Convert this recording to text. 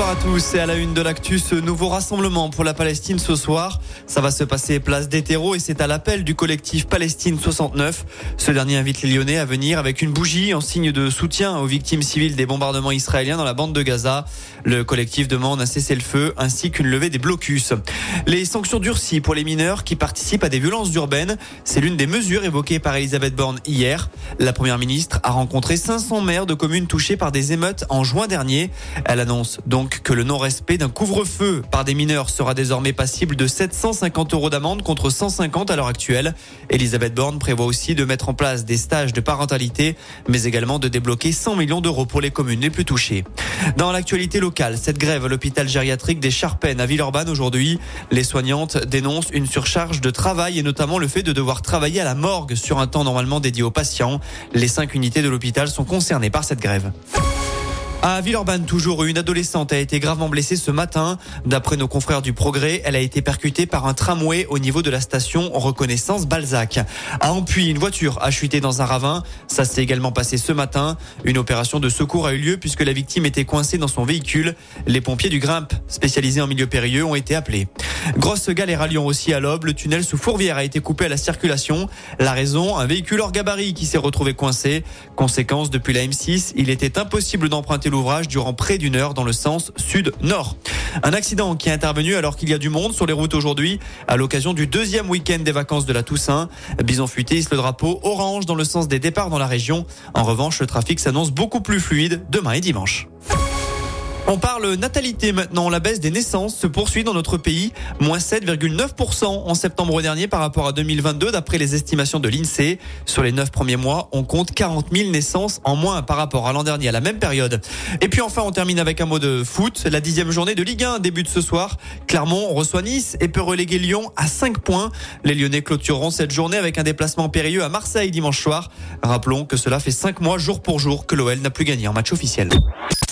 Bonsoir à tous et à la une de l'actu, ce nouveau rassemblement pour la Palestine ce soir. Ça va se passer place des terreaux et c'est à l'appel du collectif Palestine 69. Ce dernier invite les Lyonnais à venir avec une bougie en signe de soutien aux victimes civiles des bombardements israéliens dans la bande de Gaza. Le collectif demande un cessez-le-feu ainsi qu'une levée des blocus. Les sanctions durcies pour les mineurs qui participent à des violences urbaines, c'est l'une des mesures évoquées par Elisabeth Borne hier. La première ministre a rencontré 500 maires de communes touchées par des émeutes en juin dernier. Elle annonce donc que le non-respect d'un couvre-feu par des mineurs sera désormais passible de 750 euros d'amende contre 150 à l'heure actuelle. Elisabeth Borne prévoit aussi de mettre en place des stages de parentalité, mais également de débloquer 100 millions d'euros pour les communes les plus touchées. Dans l'actualité locale, cette grève à l'hôpital gériatrique des Charpennes à Villeurbanne aujourd'hui, les soignantes dénoncent une surcharge de travail et notamment le fait de devoir travailler à la morgue sur un temps normalement dédié aux patients. Les cinq unités de l'hôpital sont concernées par cette grève. À Villeurbanne, toujours, une adolescente a été gravement blessée ce matin. D'après nos confrères du Progrès, elle a été percutée par un tramway au niveau de la station Reconnaissance Balzac. À Ampuy, une voiture a chuté dans un ravin. Ça s'est également passé ce matin. Une opération de secours a eu lieu puisque la victime était coincée dans son véhicule. Les pompiers du Grimpe, spécialisés en milieu périlleux, ont été appelés. Grosse galère à aussi à l'Aube. Le tunnel sous Fourvière a été coupé à la circulation. La raison, un véhicule hors gabarit qui s'est retrouvé coincé. Conséquence, depuis la M6, il était impossible d'emprunter l'ouvrage durant près d'une heure dans le sens sud-nord. Un accident qui est intervenu alors qu'il y a du monde sur les routes aujourd'hui à l'occasion du deuxième week-end des vacances de la Toussaint. Bison hisse le drapeau orange dans le sens des départs dans la région. En revanche, le trafic s'annonce beaucoup plus fluide demain et dimanche. On parle natalité maintenant. La baisse des naissances se poursuit dans notre pays. Moins 7,9% en septembre dernier par rapport à 2022 d'après les estimations de l'INSEE. Sur les 9 premiers mois, on compte 40 000 naissances en moins par rapport à l'an dernier à la même période. Et puis enfin, on termine avec un mot de foot. La dixième journée de Ligue 1 débute ce soir. Clermont reçoit Nice et peut reléguer Lyon à 5 points. Les Lyonnais clôtureront cette journée avec un déplacement périlleux à Marseille dimanche soir. Rappelons que cela fait 5 mois jour pour jour que l'OL n'a plus gagné en match officiel.